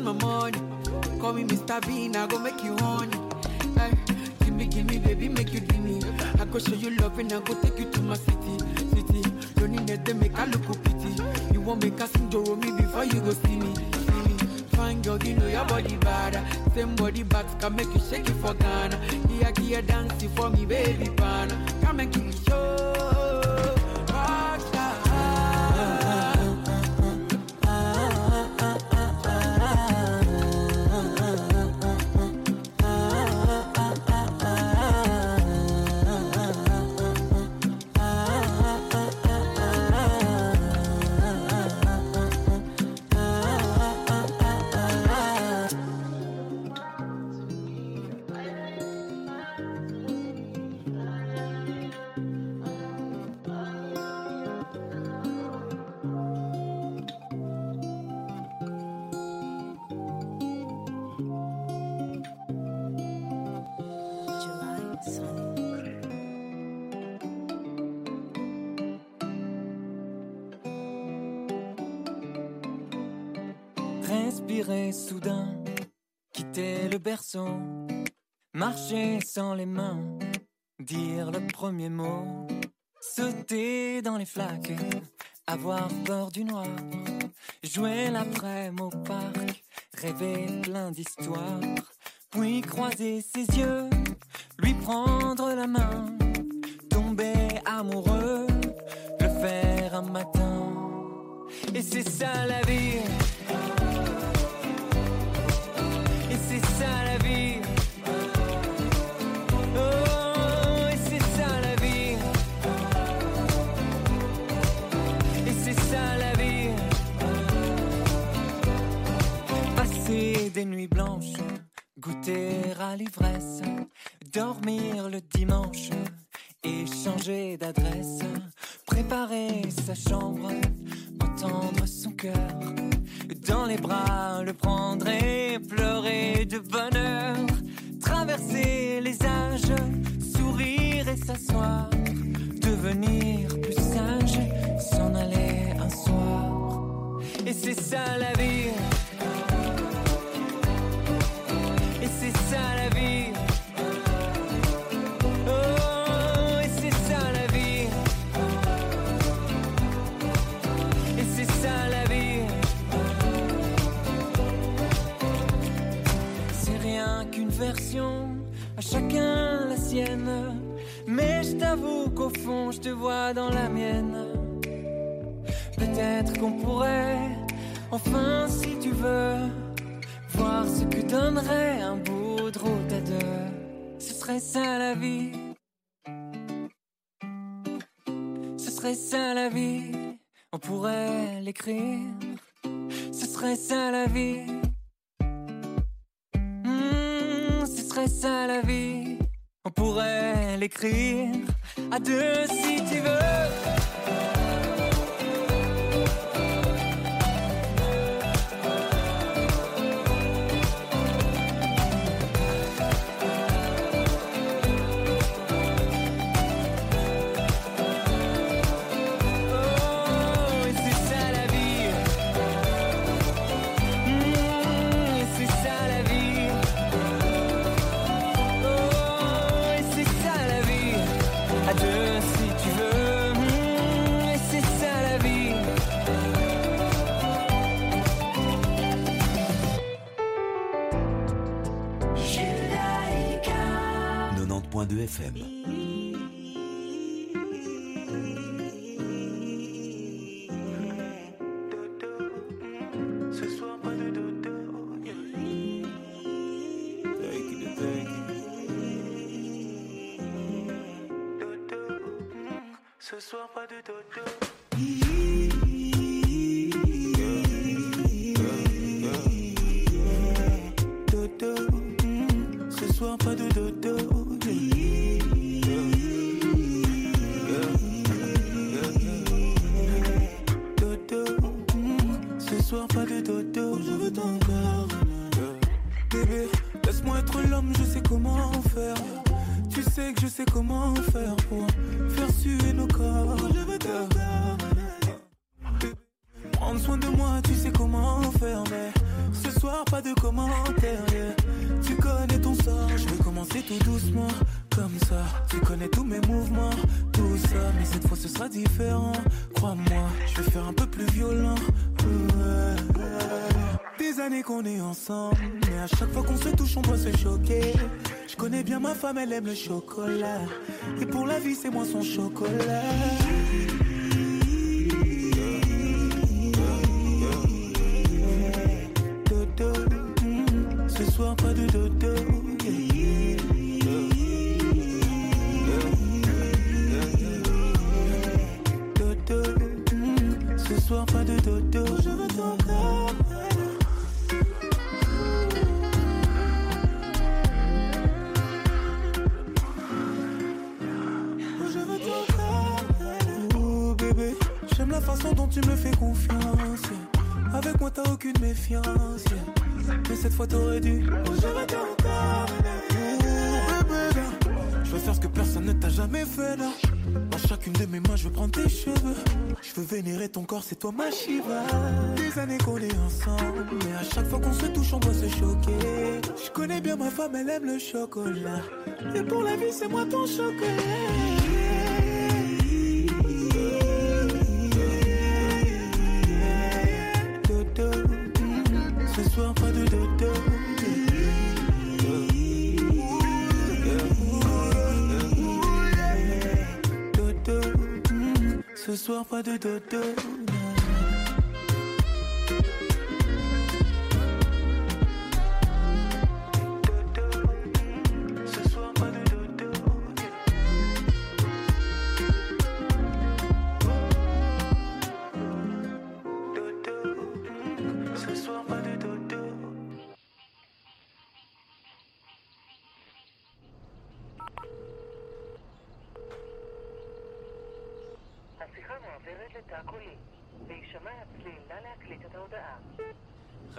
my money. Call me Mr. Bean, I go make you honey. Hey, give me, give me, baby, make you me. I go show you love and I go take you to my city, city. Need that, make a look pity. You won't make a sing to me before you go see me, see me. Fine girl, you know your body bad. Same body bags can make you shake it for Ghana. Here, here, dancing for me, baby, pana. Come and give me show. Marcher sans les mains, dire le premier mot, sauter dans les flaques, avoir peur du noir, jouer l'après-midi au parc, rêver plein d'histoires, puis croiser ses yeux, lui prendre la main, tomber amoureux, le faire un matin. Et c'est ça la vie. Des nuits blanches, goûter à l'ivresse, dormir le dimanche et changer d'adresse, préparer sa chambre, entendre son cœur dans les bras, le prendre et pleurer de bonheur, traverser les âges, sourire et s'asseoir, devenir plus sage, s'en aller un soir. Et c'est ça la vie. À chacun la sienne. Mais je t'avoue qu'au fond, je te vois dans la mienne. Peut-être qu'on pourrait, enfin, si tu veux, voir ce que donnerait un bout Ce serait ça la vie. Ce serait ça la vie. On pourrait l'écrire. Ce serait ça la vie. Hmm, ce serait ça la vie. On pourrait l'écrire à deux si tu veux. 90.2 FM. Elle aime le chocolat. Et pour la vie, c'est moi son chocolat. Personne ne t'a jamais fait là. Dans chacune de mes mains, je veux prendre tes cheveux. Je veux vénérer ton corps, c'est toi ma Shiva. Des années qu'on est ensemble, mais à chaque fois qu'on se touche, on doit se choquer. Je connais bien ma femme, elle aime le chocolat. Et pour la vie, c'est moi ton chocolat. Soir pas de dodo.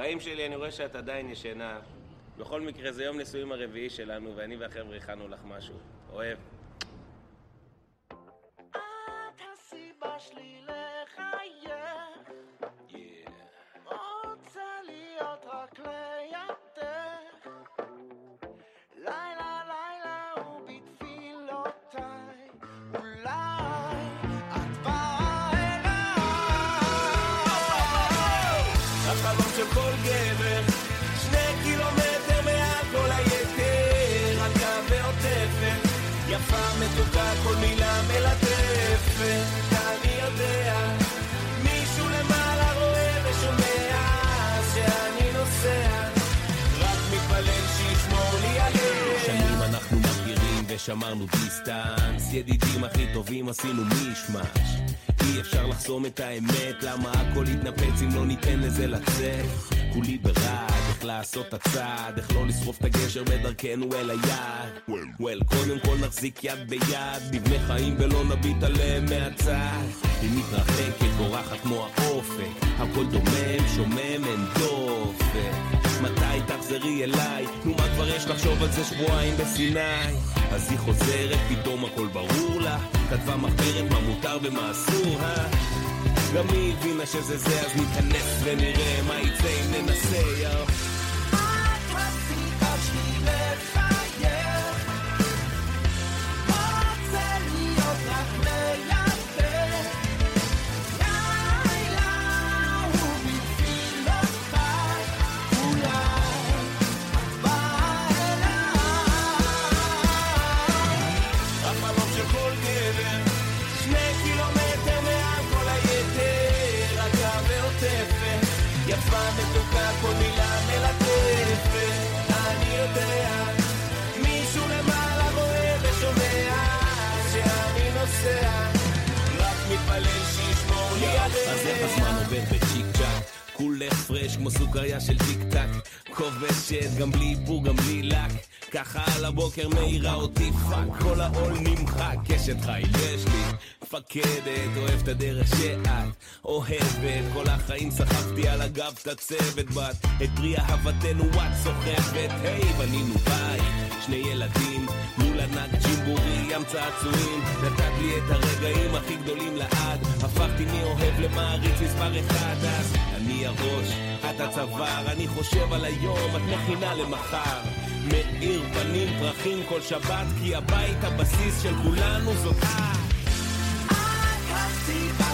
חיים שלי, אני רואה שאת עדיין ישנה. בכל מקרה, זה יום נישואים הרביעי שלנו, ואני והחבר'ה הכנו לך משהו. אוהב. את ושמרנו דיסטנס, ידידים הכי טובים עשינו מישמש. אי אפשר לחסום את האמת, למה הכל יתנפץ אם לא ניתן לזה לצאת? כולי ברעד, איך לעשות את הצעד, איך לא לשרוף את הגשר בדרכנו אל היעד. וול, קודם כל נחזיק יד ביד, נבנה חיים ולא נביט עליהם מהצד. היא מתרחקת, בורחת כמו האופק, הכל דומם, שומם, אין דופק. מתי תחזרי אליי? נו מה כבר יש לחשוב על זה שבועיים בסיני? אז היא חוזרת, פתאום הכל ברור לה כתבה מחברת מה מותר ומה אסור, אה? גם היא הבינה שזה זה, אז ניכנס ונראה מה יצא אם ננסה, יאו כולך פרש כמו סוכריה של טיק טק. כובשת גם בלי איפור גם בלי לק. ככה על הבוקר מאירה אותי פאק כל העול נמחק. אשת חיל יש לי מפקדת אוהב את הדרך שאת אוהבת. כל החיים סחבתי על הגב את הצוות בת. את פרי אהבתנו את סוחבת. היי בנינו בית שני ילדים לול ענק ג'ימבורי, ים צעצועים. נתת לי את הרגעים הכי גדולים לעד. הפכתי מאוהב למעריץ מספר אחד. אז אני הראש, את הצוואר. אני חושב על היום, את מכינה למחר. מאיר פנים פרחים כל שבת כי הבית הבסיס של כולנו זאת את הסיבה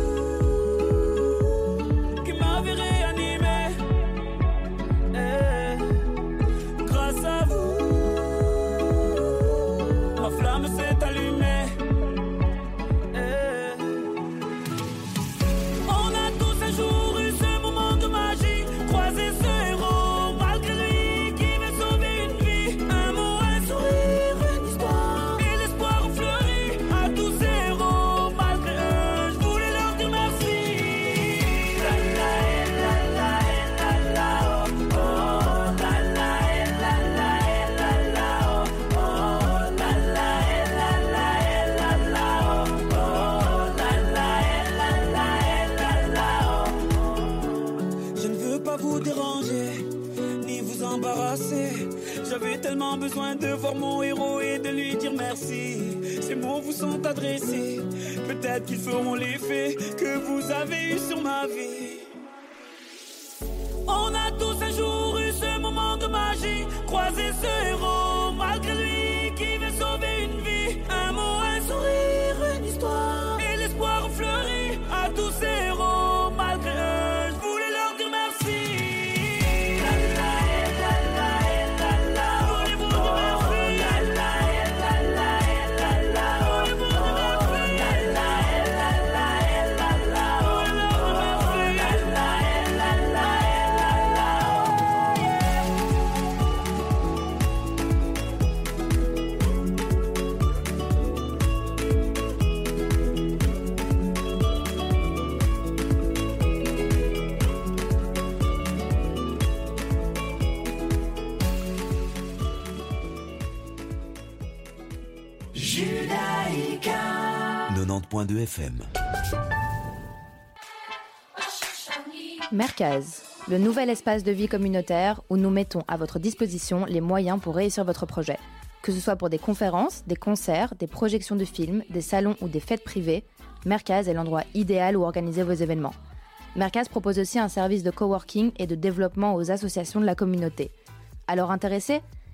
merci. Ces mots vous sont adressés. Peut-être qu'ils feront l'effet que vous avez eu sur ma vie. On a tous un jour eu ce moment de magie, croisé ce héros 90.2 FM. Mercaz, le nouvel espace de vie communautaire où nous mettons à votre disposition les moyens pour réussir votre projet. Que ce soit pour des conférences, des concerts, des projections de films, des salons ou des fêtes privées, Mercaz est l'endroit idéal où organiser vos événements. Mercaz propose aussi un service de coworking et de développement aux associations de la communauté. Alors intéressé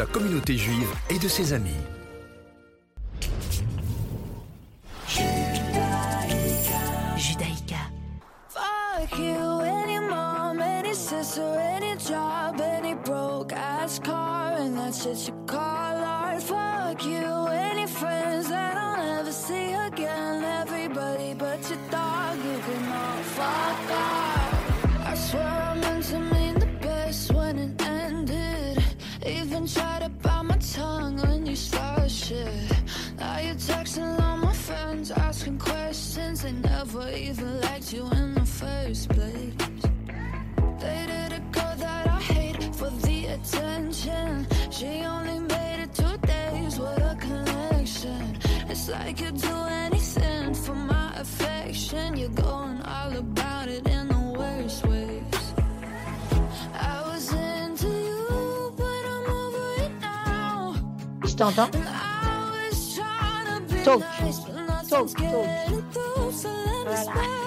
la communauté juive et de ses amis. Judaïka. Fuck you, any mom, any sister, any job, any broke ass car, and that's shit you call art. Fuck you, any friends that I'll never see again. You'd do anything for my affection. You're going all about it in the worst ways. I was into you, but I'm over it now. Je t'entends? I was trying to be Talk. Voilà.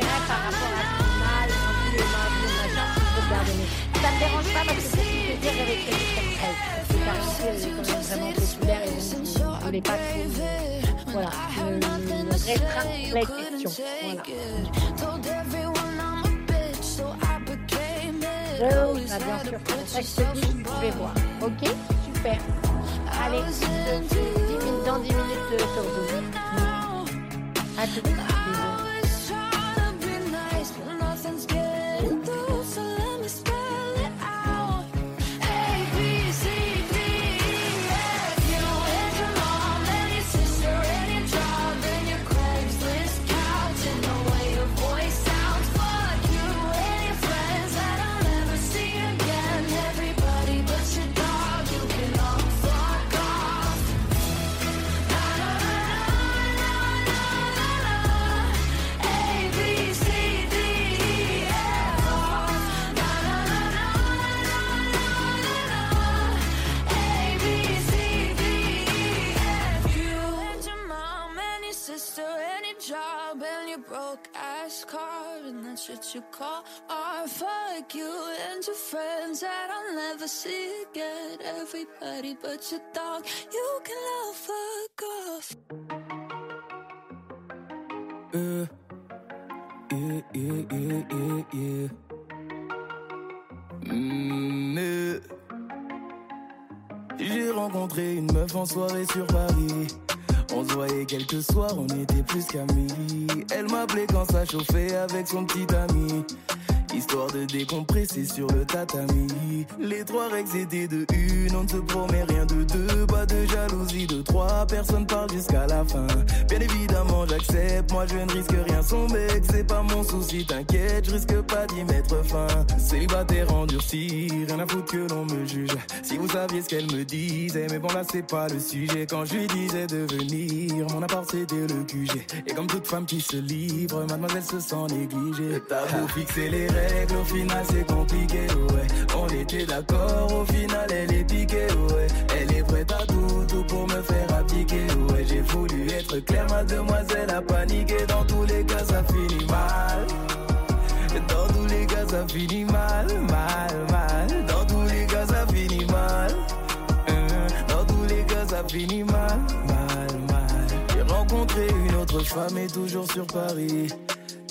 par rapport à ton mal, machin. Ça me dérange pas parce que avec. C'est car ici, elle est et vous ne pas. Voilà, je la question. Voilà. Bah, bien sûr. Je je voir. Ok? Super. Allez, dans 10 minutes, je te. À tout. since you call art. Fuck you and your friends that I'll never see again. Everybody but your dog, you can all fuck off. Euh. Yeah, yeah, yeah, yeah, yeah. Mm, euh. J'ai rencontré une meuf en soirée sur Paris. On se voyait quelques soirs, on était plus qu'amis. Elle m'appelait quand ça chauffait avec son petit ami. Histoire de décompresser sur le tatami. Les trois règles étaient de une, on ne se promet rien de deux. Pas de jalousie de trois, personne parle jusqu'à la fin. Bien évidemment, j'accepte, moi je ne risque rien. Son mec, c'est pas mon souci, t'inquiète, je risque pas d'y mettre fin. Célibataire endurci, rien à foutre que l'on me juge. Si vous saviez ce qu'elle me disait, mais bon là c'est pas le sujet. Quand je lui disais de venir, mon appart c'était le QG. Et comme toute femme qui se livre, mademoiselle se sent négligée. T'as beau fixer les règles, au final c'est compliqué, ouais. On était d'accord, au final elle est piquée, ouais. Elle est prête à tout, tout pour me faire abdiquer, ouais. J'ai voulu être clair, mademoiselle a paniqué. Dans tous les cas, ça finit mal. Dans tous les cas, ça finit mal, mal, mal. Dans tous les cas, ça finit mal. ça finit mal, autre femme toujours sur Paris.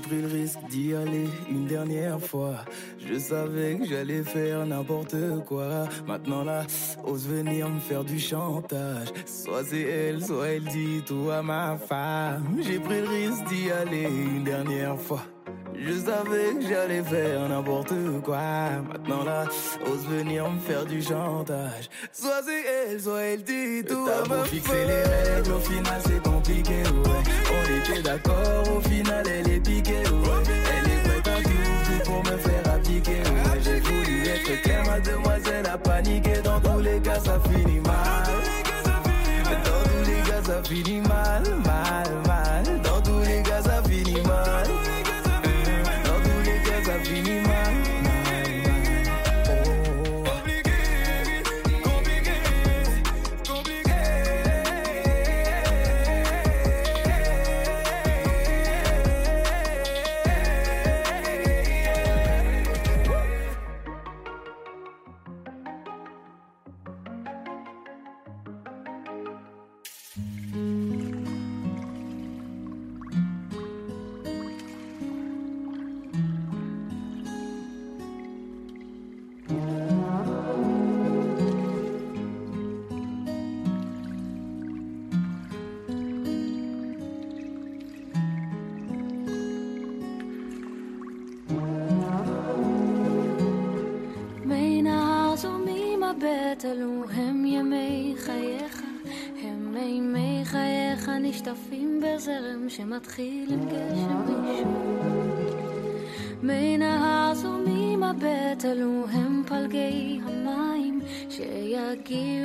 Pris le risque d'y aller une dernière fois. Je savais que j'allais faire n'importe quoi. Maintenant là, ose venir me faire du chantage. Soit c'est elle, soit elle dit tout à ma femme. J'ai pris le risque d'y aller une dernière fois. Je savais que j'allais faire n'importe quoi. Maintenant là, ose venir me faire du chantage. Soit c'est elle, soit elle dit tout à ma fixer les règles, au final c'est compliqué, ouais. On était d'accord, au final elle est piquée, ouais. Elle est prête à tout, pour me faire appliquer, ouais. J'ai voulu être clair, ma demoiselle a paniqué. Dans tous les cas, ça finit mal. Dans tous les cas, ça finit mal. נשטפים בזרם שמתחיל עם גשם ראשון. מי נהר זורמים מבט אלו הם פלגי המים שיגיעו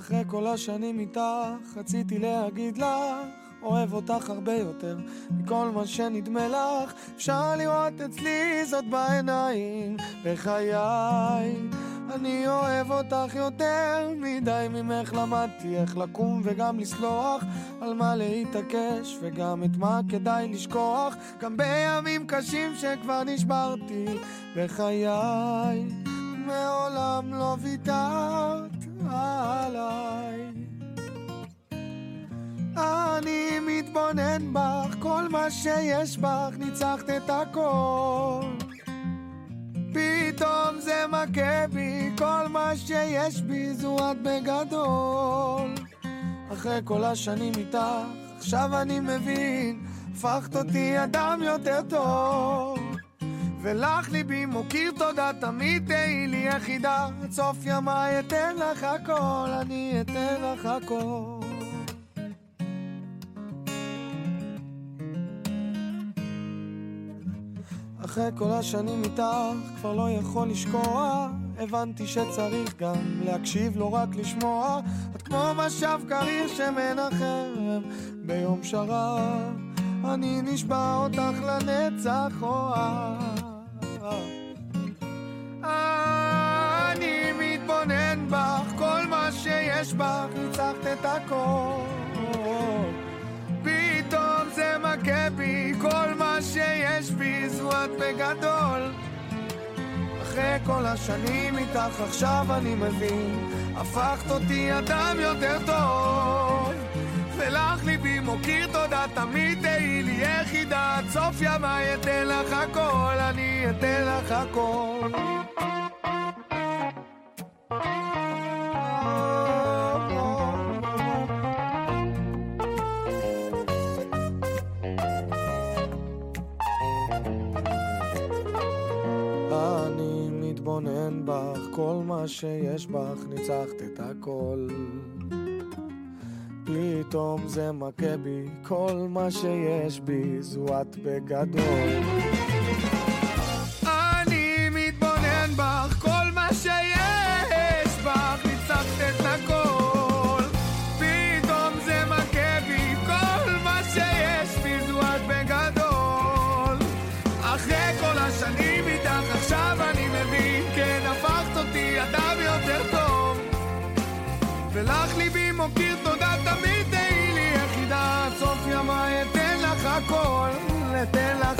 אחרי כל השנים איתך, רציתי להגיד לך, אוהב אותך הרבה יותר מכל מה שנדמה לך. אפשר לראות אצלי זאת בעיניים, בחיי. אני אוהב אותך יותר מדי ממך למדתי איך לקום וגם לסלוח על מה להתעקש וגם את מה כדאי לשכוח גם בימים קשים שכבר נשברתי בחיי מעולם לא ויתרת עליי אני מתבונן בך, כל מה שיש בך, ניצחת את הכל. פתאום זה מכה בי, כל מה שיש בי זו את בגדול. אחרי כל השנים איתך, עכשיו אני מבין, הפכת אותי אדם יותר טוב. ולך ליבי מוקיר תודה, תמיד תהי לי יחידה. עד סוף ימיי אתן לך הכל, אני אתן לך הכל. אחרי כל השנים איתך, כבר לא יכול לשקוע. הבנתי שצריך גם להקשיב, לא רק לשמוע. את כמו משב קריר שמנחם ביום שרב. אני נשבע אותך לנצח אוהב. אני מתבונן בך, כל מה שיש בך, ניצחת את הכל. פתאום זה מכה בי, כל מה שיש בי זו את בגדול. אחרי כל השנים איתך עכשיו אני מבין, הפכת אותי אדם יותר טוב. תודה, תמיד תהי לי יחידה, עד סוף ימיי אתן לך הכל, אני אתן לך הכל. כל מה שיש בך, ניצחת את הכל. פתאום זה מכה בי, כל מה שיש בי זו את בגדול. אני מתבונן בך, כל מה שיש בך, ניצחת את הכל. פתאום זה מכה בי, כל מה שיש בי זו את בגדול. אחרי כל השנים איתך, עכשיו אני מבין, כן, הפכת אותי אדם יותר טוב. ולך ליבי מוקיר תודה, meter las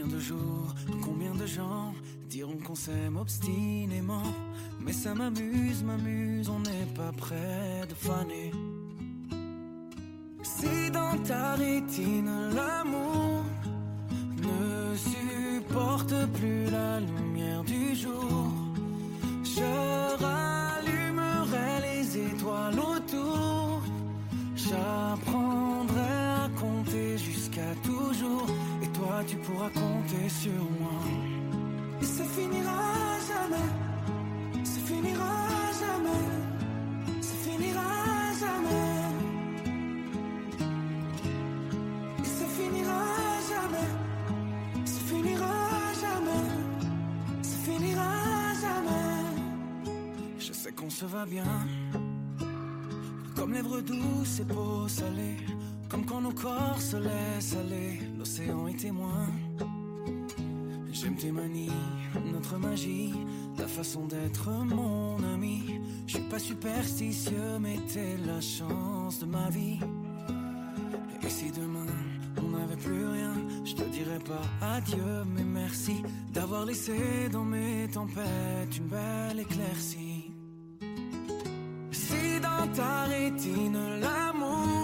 Combien de jours, combien de gens diront qu'on s'aime obstinément? Mais ça m'amuse, m'amuse, on n'est pas près de faner. Si dans ta rétine l'amour ne supporte plus la lumière du jour Je rallumerai les étoiles autour. J'apprendrai à compter jusqu'à toujours toi tu pourras compter sur moi. Et ça finira jamais Ça finira jamais Ça finira jamais. Et ça finira jamais Ça finira jamais Ça finira jamais. Je sais qu'on se va bien comme lèvres douces et peau salée, comme quand nos corps se laissent aller, l'océan est témoin. J'aime tes manies, notre magie, ta façon d'être mon ami. Je suis pas superstitieux, mais t'es la chance de ma vie. Et si demain on n'avait plus rien, je te dirais pas adieu, mais merci d'avoir laissé dans mes tempêtes une belle éclaircie. Si dans ta rétine l'amour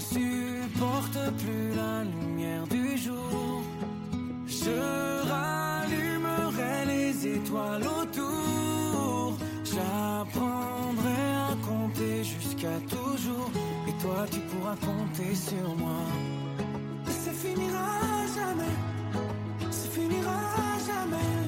supporte plus la lumière du jour, je rallumerai les étoiles autour. J'apprendrai à compter jusqu'à toujours. Et toi, tu pourras compter sur moi. Ça finira jamais. Ça finira jamais.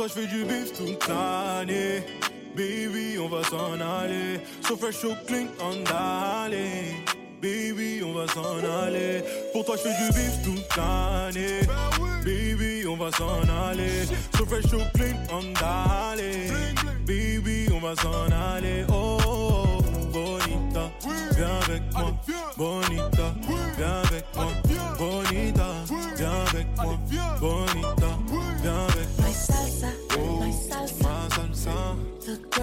Toi, je fais du bif toute l'année. Baby, on va s'en aller. So fresh, so clean, on d'aller. Baby, on va s'en aller. Pour toi, je fais du bif toute l'année. Baby, on va s'en aller. So fresh, so clean, on d'aller. Baby, on va s'en aller. Oh, oh, oh, bonita, viens avec moi. Bonita, viens avec moi. Bonita, viens avec moi. Bonita,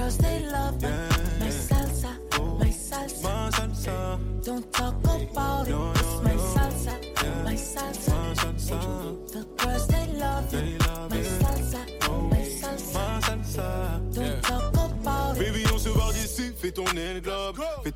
girls they love. Yeah. My salsa, my salsa. Ma salsa. Don't talk about it.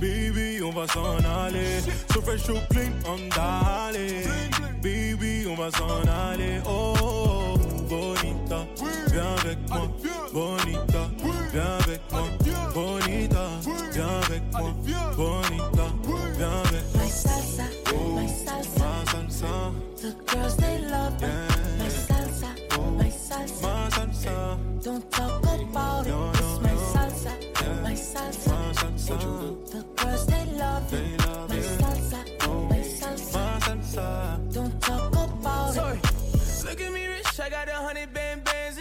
Baby, on va s'en aller. So fresh, so clean, on d'aller. Baby, on va s'en aller. Oh, oh, oh, bonita, viens avec moi. Bonita, viens avec moi. Bonita, viens avec moi. Bonita, viens avec moi. My salsa, my salsa. Ma salsa, The girls they love it. Yeah. My salsa, my salsa. ma salsa, Don't talk about it. No, It's no, my salsa, Yeah. my salsa. ma salsa. I got a hundred bands. And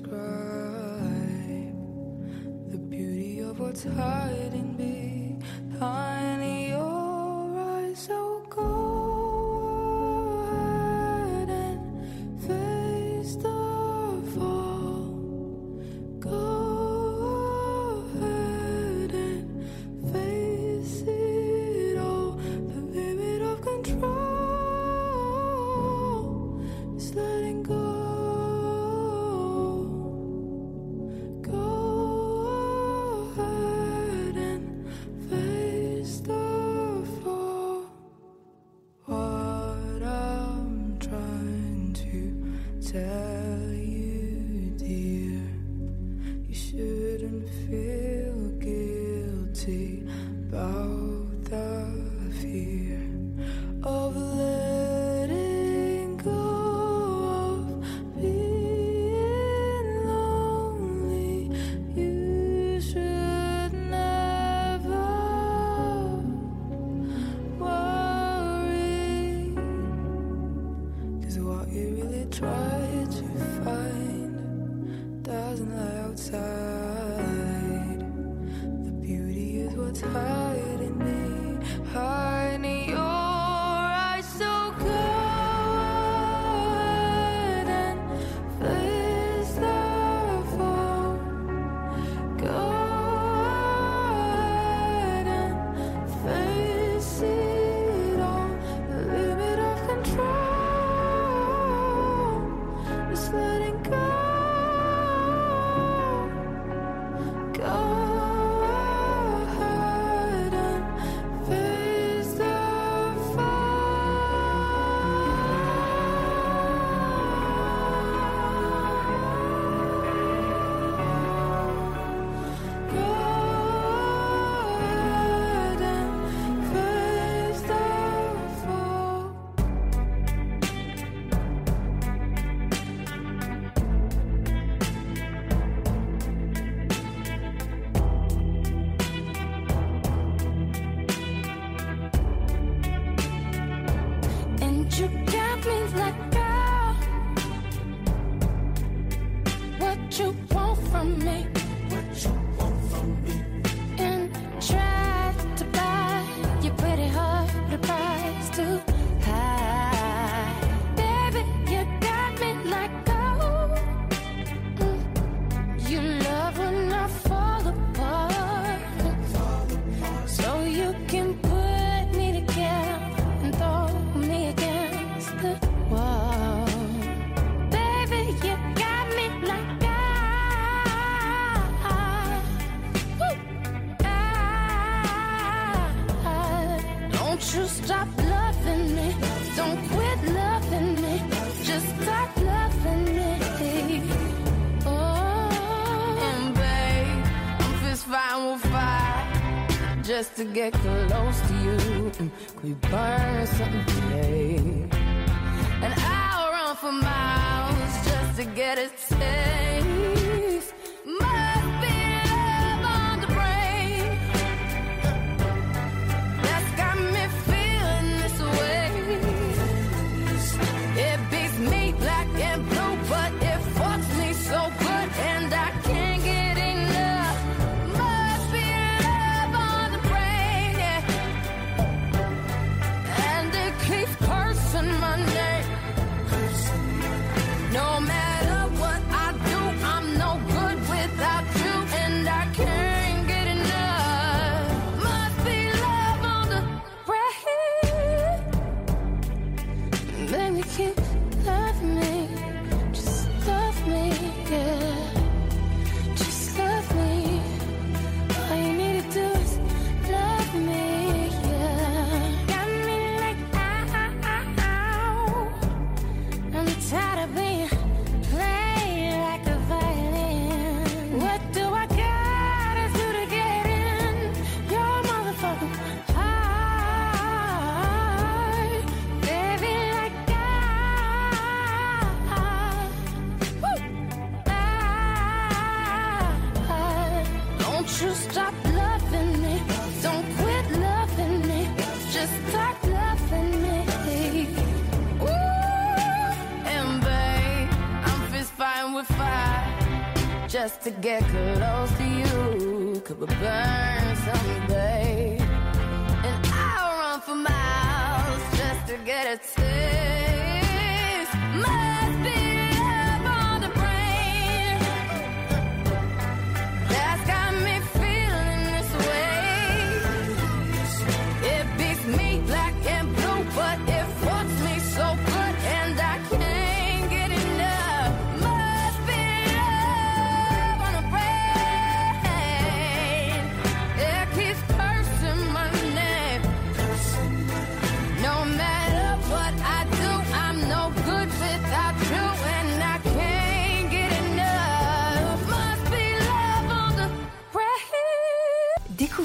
describe the beauty of what's hiding Mm, Could to get close to you. Could we burn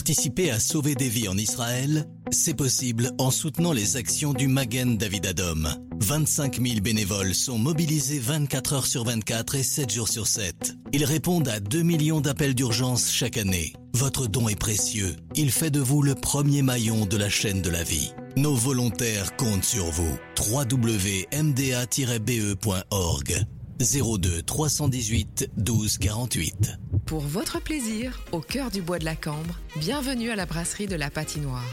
Participer à sauver des vies en Israël, c'est possible en soutenant les actions du Magen David Adom. 25 000 bénévoles sont mobilisés 24 heures sur 24 et 7 jours sur 7. Ils répondent à 2 millions d'appels d'urgence chaque année. Votre don est précieux. Il fait de vous le premier maillon de la chaîne de la vie. Nos volontaires comptent sur vous. www.mda-be.org 02 318 12 48 Pour votre plaisir, au cœur du bois de la Cambre, bienvenue à la brasserie de la Patinoire.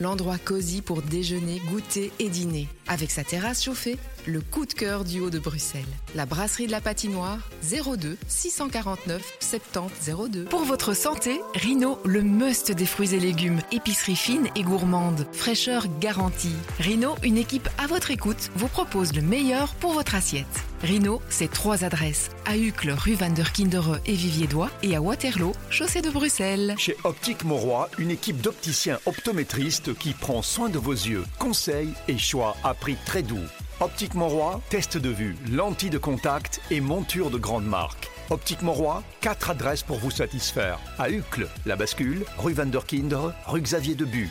L'endroit cosy pour déjeuner, goûter et dîner. Avec sa terrasse chauffée, le coup de cœur du haut de Bruxelles. La brasserie de la Patinoire, 02 649 70 02. Pour votre santé, Rino, le must des fruits et légumes. Épicerie fine et gourmande. Fraîcheur garantie. Rino, une équipe à votre écoute, vous propose le meilleur pour votre assiette. Rino, c'est trois adresses. À Uccle, rue Van der Kindere et Vivier-Dois et à Waterloo, chaussée de Bruxelles. Chez Optique Mauroy, une équipe d'opticiens optométristes qui prend soin de vos yeux. Conseils et choix à prix très doux. Optique Mauroy, test de vue, lentilles de contact et monture de grande marque. Optique Mauroy, quatre adresses pour vous satisfaire. À Uccle, La Bascule, rue Van der rue Xavier Debu.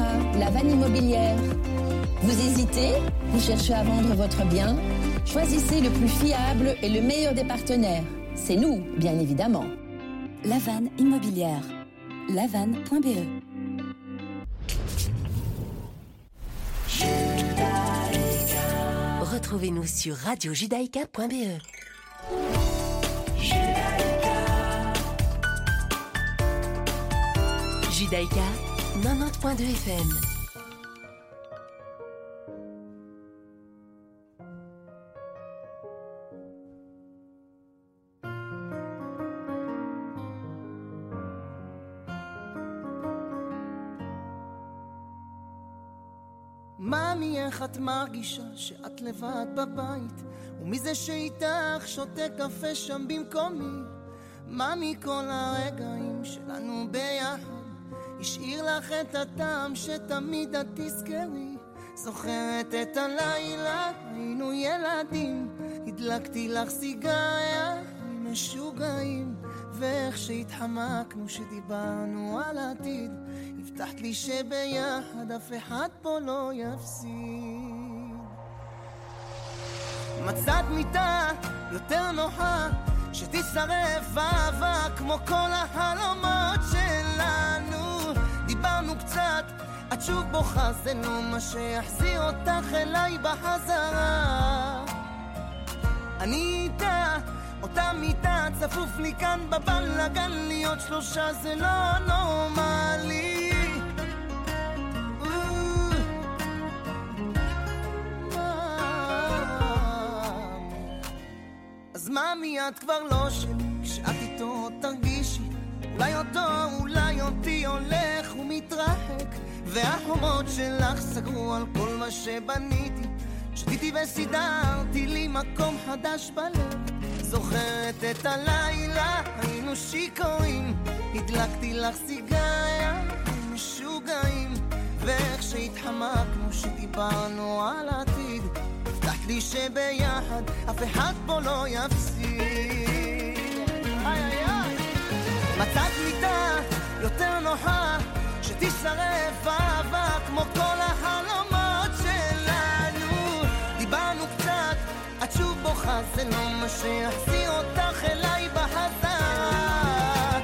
la vanne immobilière. Vous hésitez Vous cherchez à vendre votre bien Choisissez le plus fiable et le meilleur des partenaires. C'est nous, bien évidemment. La vanne immobilière. lavanne.be Retrouvez-nous sur radiojudaïka.be. Judaïka 90.2 FM. ממי, איך את מרגישה שאת לבד בבית? ומי זה שאיתך שותה קפה שם במקומי? ממי, כל הרגעים שלנו ביחד השאיר לך את הטעם שתמיד את תזכרי זוכרת את הלילה, היינו ילדים הדלקתי לך סיגריה, משוגעים ואיך שהתחמקנו שדיברנו על העתיד הבטחת לי שביחד אף אחד פה לא יפסיד מצאת מיטה יותר נוחה, שתישרף אהבה כמו כל החלומות שלנו. דיברנו קצת, את שוב בוכה, זה לא מה שיחזיר אותך אליי בחזרה. אני איתה, אותה מיטה, צפוף לי כאן בבלאגן, להיות שלושה זה לא נורמלי. אז מאמי את כבר לא שלי, כשאת איתו תרגישי אולי אותו, אולי אותי הולך ומתרחק והחומות שלך סגרו על כל מה שבניתי. שתיתי וסידרתי לי מקום חדש בלב זוכרת את הלילה, היינו שיכורים. הדלקתי לך סיגריה, משוגעים. ואיך שהתחמקנו שדיברנו על העתיד הבטחת לי שביחד אף אחד פה לא יפסיד. מצאת מיטה יותר נוחה שתישרף אהבה כמו כל החלומות זה לא מה שיחזיר אותך אליי בחזרה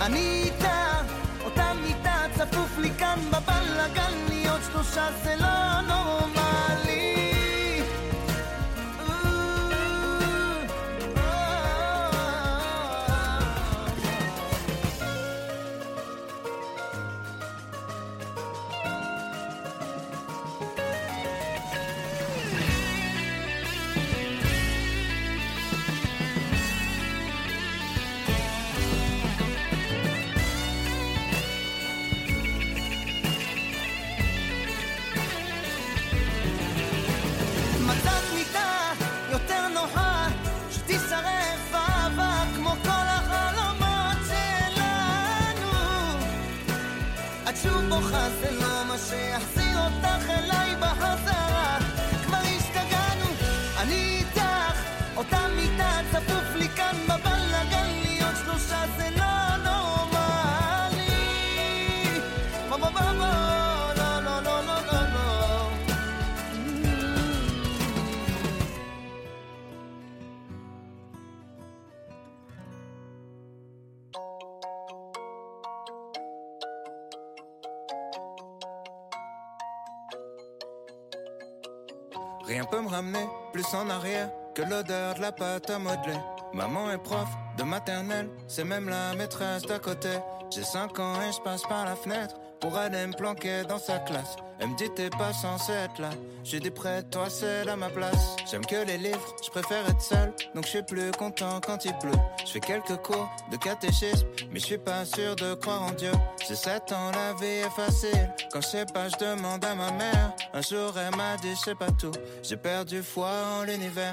אני איתה אותה מיטה צפוף לי כאן בבלאגן להיות שלושה זה לא נורמלי que l'odeur de la pâte à modeler. Maman est prof de maternelle, c'est même la maîtresse d'à côté. J'ai 5 ans et je passe par la fenêtre pour aller me planquer dans sa classe. Elle me dit t'es pas censé être là. J'ai dit près de toi c'est à ma place. J'aime que les livres, je préfère être seul, donc je suis plus content quand il pleut. Je fais quelques cours de catéchisme, mais je suis pas sûr de croire en Dieu. J'ai 7 ans, la vie est facile. Quand je sais pas, je demande à ma mère. Un jour elle m'a dit je sais pas tout. J'ai perdu foi en l'univers.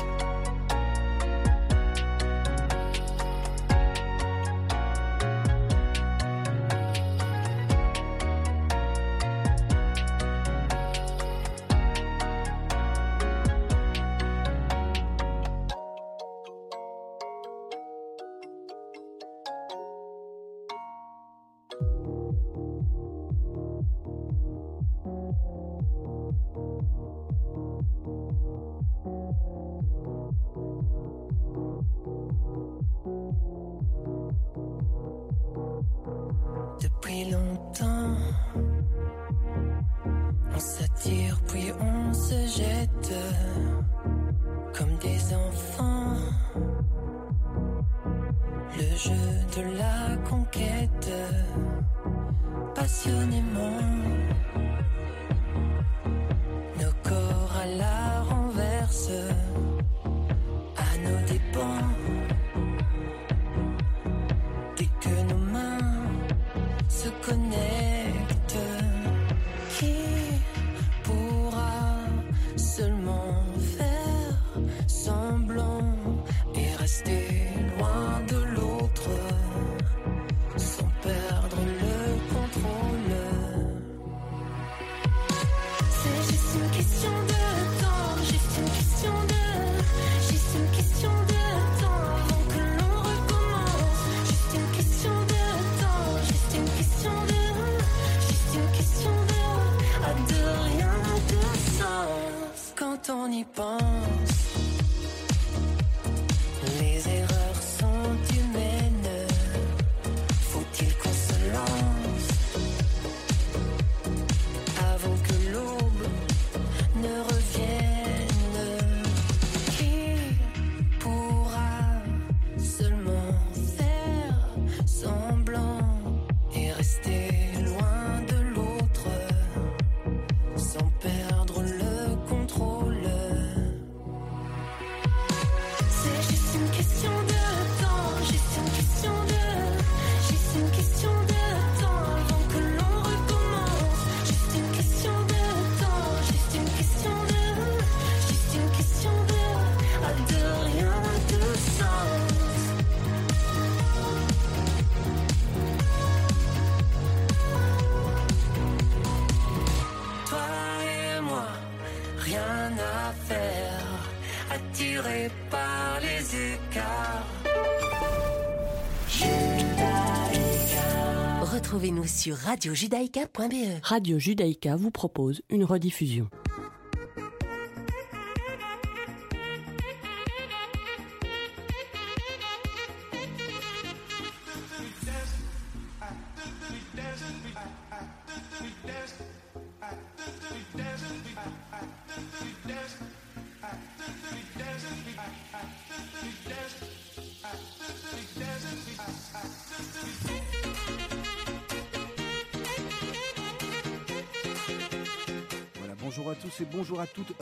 On y pense. radiojudaïka.be. Radio Judaïka vous propose une rediffusion.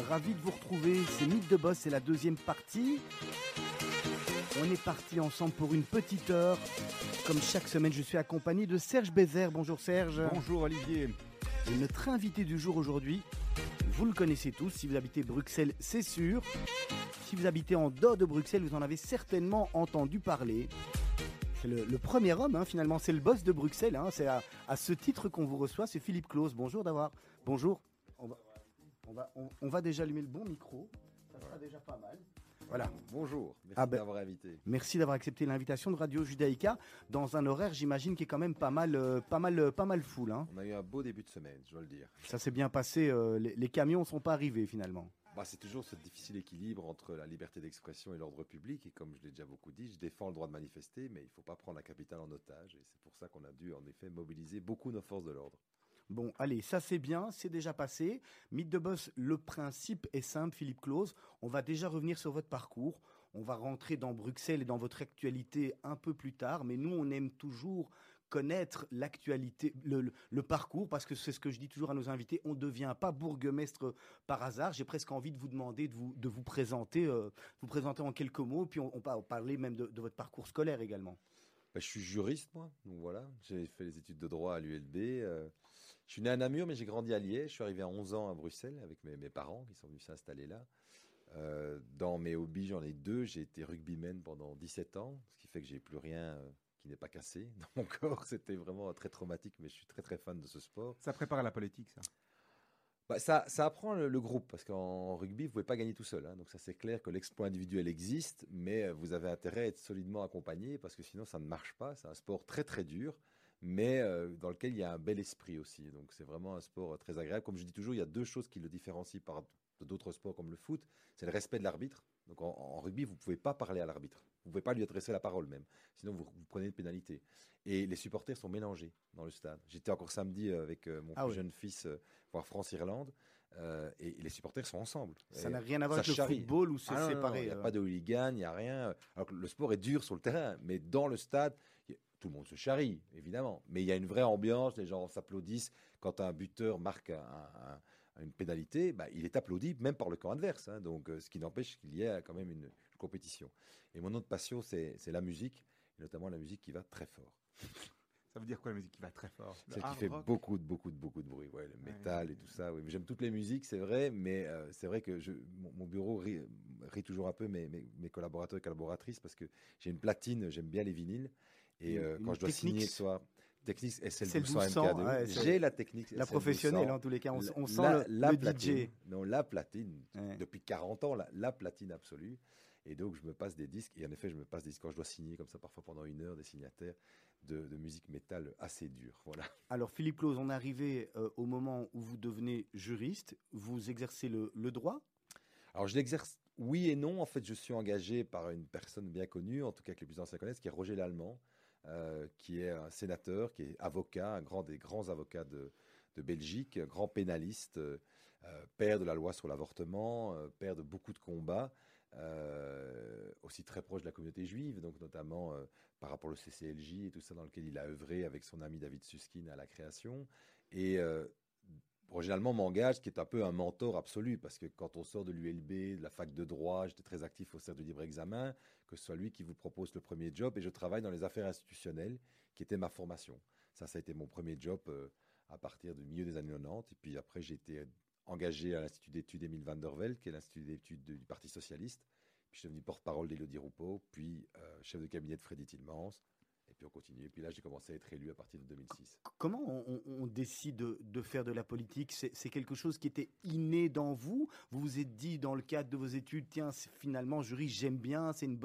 Ravi de vous retrouver. C'est Mythe de Boss, c'est la deuxième partie. On est parti ensemble pour une petite heure. Comme chaque semaine, je suis accompagné de Serge Bézère. Bonjour Serge. Bonjour Olivier. Et notre invité du jour aujourd'hui, vous le connaissez tous. Si vous habitez Bruxelles, c'est sûr. Si vous habitez en dehors de Bruxelles, vous en avez certainement entendu parler. C'est le, le premier homme, hein, finalement. C'est le boss de Bruxelles. hein. C'est à, à ce titre qu'on vous reçoit. C'est Philippe Claus. Bonjour d'avoir. Bonjour. On va, on, va, on- on va déjà allumer le bon micro. Ça sera déjà pas mal. Voilà. Bonjour, merci Ah ben, d'avoir invité. Merci d'avoir accepté l'invitation de Radio Judaïka dans un horaire, j'imagine, qui est quand même pas mal, euh, pas mal, euh, pas mal full. hein. On a eu un beau début de semaine, je dois le dire. Ça s'est bien passé. euh, les, les camions sont pas arrivés finalement. Bah, c'est toujours ce difficile équilibre entre la liberté d'expression et l'ordre public. Et comme je l'ai déjà beaucoup dit, je défends le droit de manifester, mais il ne faut pas prendre la capitale en otage. Et c'est pour ça qu'on a dû, en effet, mobiliser beaucoup nos forces de l'ordre. Bon, allez, ça c'est bien, c'est déjà passé. Mythe de boss, le principe est simple, Philippe Claus. On va déjà revenir sur votre parcours. On va rentrer dans Bruxelles et dans votre actualité un peu plus tard. Mais nous, on aime toujours connaître l'actualité, le, parcours, parce que c'est ce que je dis toujours à nos invités. On ne devient pas bourgmestre par hasard. J'ai presque envie de vous demander de vous, présenter, euh, vous présenter en quelques mots. Puis on, va parler même de, de votre parcours scolaire également. Bah, je suis juriste, moi. Donc voilà, j'ai fait les études de droit à l'ULB. euh, je suis né à Namur, mais j'ai grandi à Liège. Je suis arrivé à 11 ans à Bruxelles avec mes, mes parents qui sont venus s'installer là. Euh, dans mes hobbies, j'en ai deux. J'ai été rugbyman pendant 17 ans, ce qui fait que j'ai plus rien euh, qui n'est pas cassé dans mon corps. C'était vraiment très traumatique, mais je suis très très fan de ce sport. Ça prépare à la politique, ça. Bah, ça, ça apprend le, le groupe, parce qu'en rugby, vous pouvez pas gagner tout seul. hein. Donc ça, c'est clair que l'exploit individuel existe, mais euh, vous avez intérêt à être solidement accompagné, parce que sinon, ça ne marche pas. C'est un sport très très dur, mais euh, dans lequel il y a un bel esprit aussi. Donc c'est vraiment un sport euh, très agréable. Comme je dis toujours, il y a deux choses qui le différencient par d'autres sports comme le foot. C'est le respect de l'arbitre. Donc en, en rugby, vous pouvez pas parler à l'arbitre. Vous pouvez pas lui adresser la parole même. Sinon, vous, vous prenez une pénalité. Et les supporters sont mélangés dans le stade. J'étais encore samedi euh, avec mon Ah plus oui. jeune fils voir France-Irlande. euh, et, et les supporters sont ensemble. Ça n'a rien à voir avec le football où c'est Ah séparé, Il n'y a euh. pas de hooligan, il n'y a rien. Alors que le sport est dur sur le terrain, mais dans le stade, tout le monde se charrie, évidemment. Mais il y a une vraie ambiance, les gens s'applaudissent. Quand un buteur marque un- un- une pénalité, bah, il est applaudi même par le camp adverse. hein. donc, euh, ce qui n'empêche qu'il y ait quand même une, une compétition. Et mon autre passion, c'est la musique, et notamment la musique qui va très fort. Ça veut dire quoi la musique qui va très fort? Le Celle qui fait rock? beaucoup de beaucoup de beaucoup de bruit, ouais, le métal et tout ça. Oui. J'aime toutes les musiques, c'est vrai, mais euh, c'est vrai que je, mon, mon bureau rit, rit toujours un peu mes, mes, mes collaborateurs et collaboratrices parce que j'ai une platine, j'aime bien les vinyles et Une- euh, quand je dois signer le Technics. soir, Technics SL C'est le 1200 1200, MK2, ouais, j'ai la Technics la professionnelle, 1200. en tous les cas, on sent la, le- la le platine, DJ. Non, la platine depuis 40 ans, la, la platine absolue. Et donc, je me passe des disques. Et en effet, je me passe des disques quand je dois signer, comme ça, parfois pendant une heure, des signataires de, de musique métal assez dure. Voilà. Alors Philippe Claus, on est arrivé euh, au moment où vous devenez juriste, vous exercez le, le droit? Alors, je l'exerce oui et non. En fait, je suis engagé par une personne bien connue, en tout cas que les plus anciens connaissent, qui est Roger Lallemand, euh, qui est un sénateur, qui est avocat, un des grands avocats de, Belgique, grand pénaliste, euh, père de la loi sur l'avortement, euh, père de beaucoup de combats, aussi très proche de la communauté juive, donc notamment par rapport au CCLJ et tout ça, dans lequel il a œuvré avec son ami David Suskin à la création. Et Roger Lallemand m'engage, qui est un peu un mentor absolu, parce que quand on sort de l'ULB, de la fac de droit, j'étais très actif au cercle du libre examen, que ce soit lui qui vous propose le premier job, et je travaille dans les affaires institutionnelles, qui était ma formation. Ça, ça a été mon premier job euh, à partir du milieu des années 90, et puis après j'ai été engagé à l'Institut d'études Émile van der Velde, qui est l'Institut d'études du Parti socialiste, puis je suis devenu porte-parole d'Élodie Roupeau, puis euh, chef de cabinet de Freddy Tillmans, et puis on continue. Et puis là, j'ai commencé à être élu à partir de 2006. Comment on, décide de, faire de la politique? C'est quelque chose qui était inné dans vous? Vous vous êtes dit dans le cadre de vos études, tiens, finalement, juriste, j'aime bien, c'est une bonne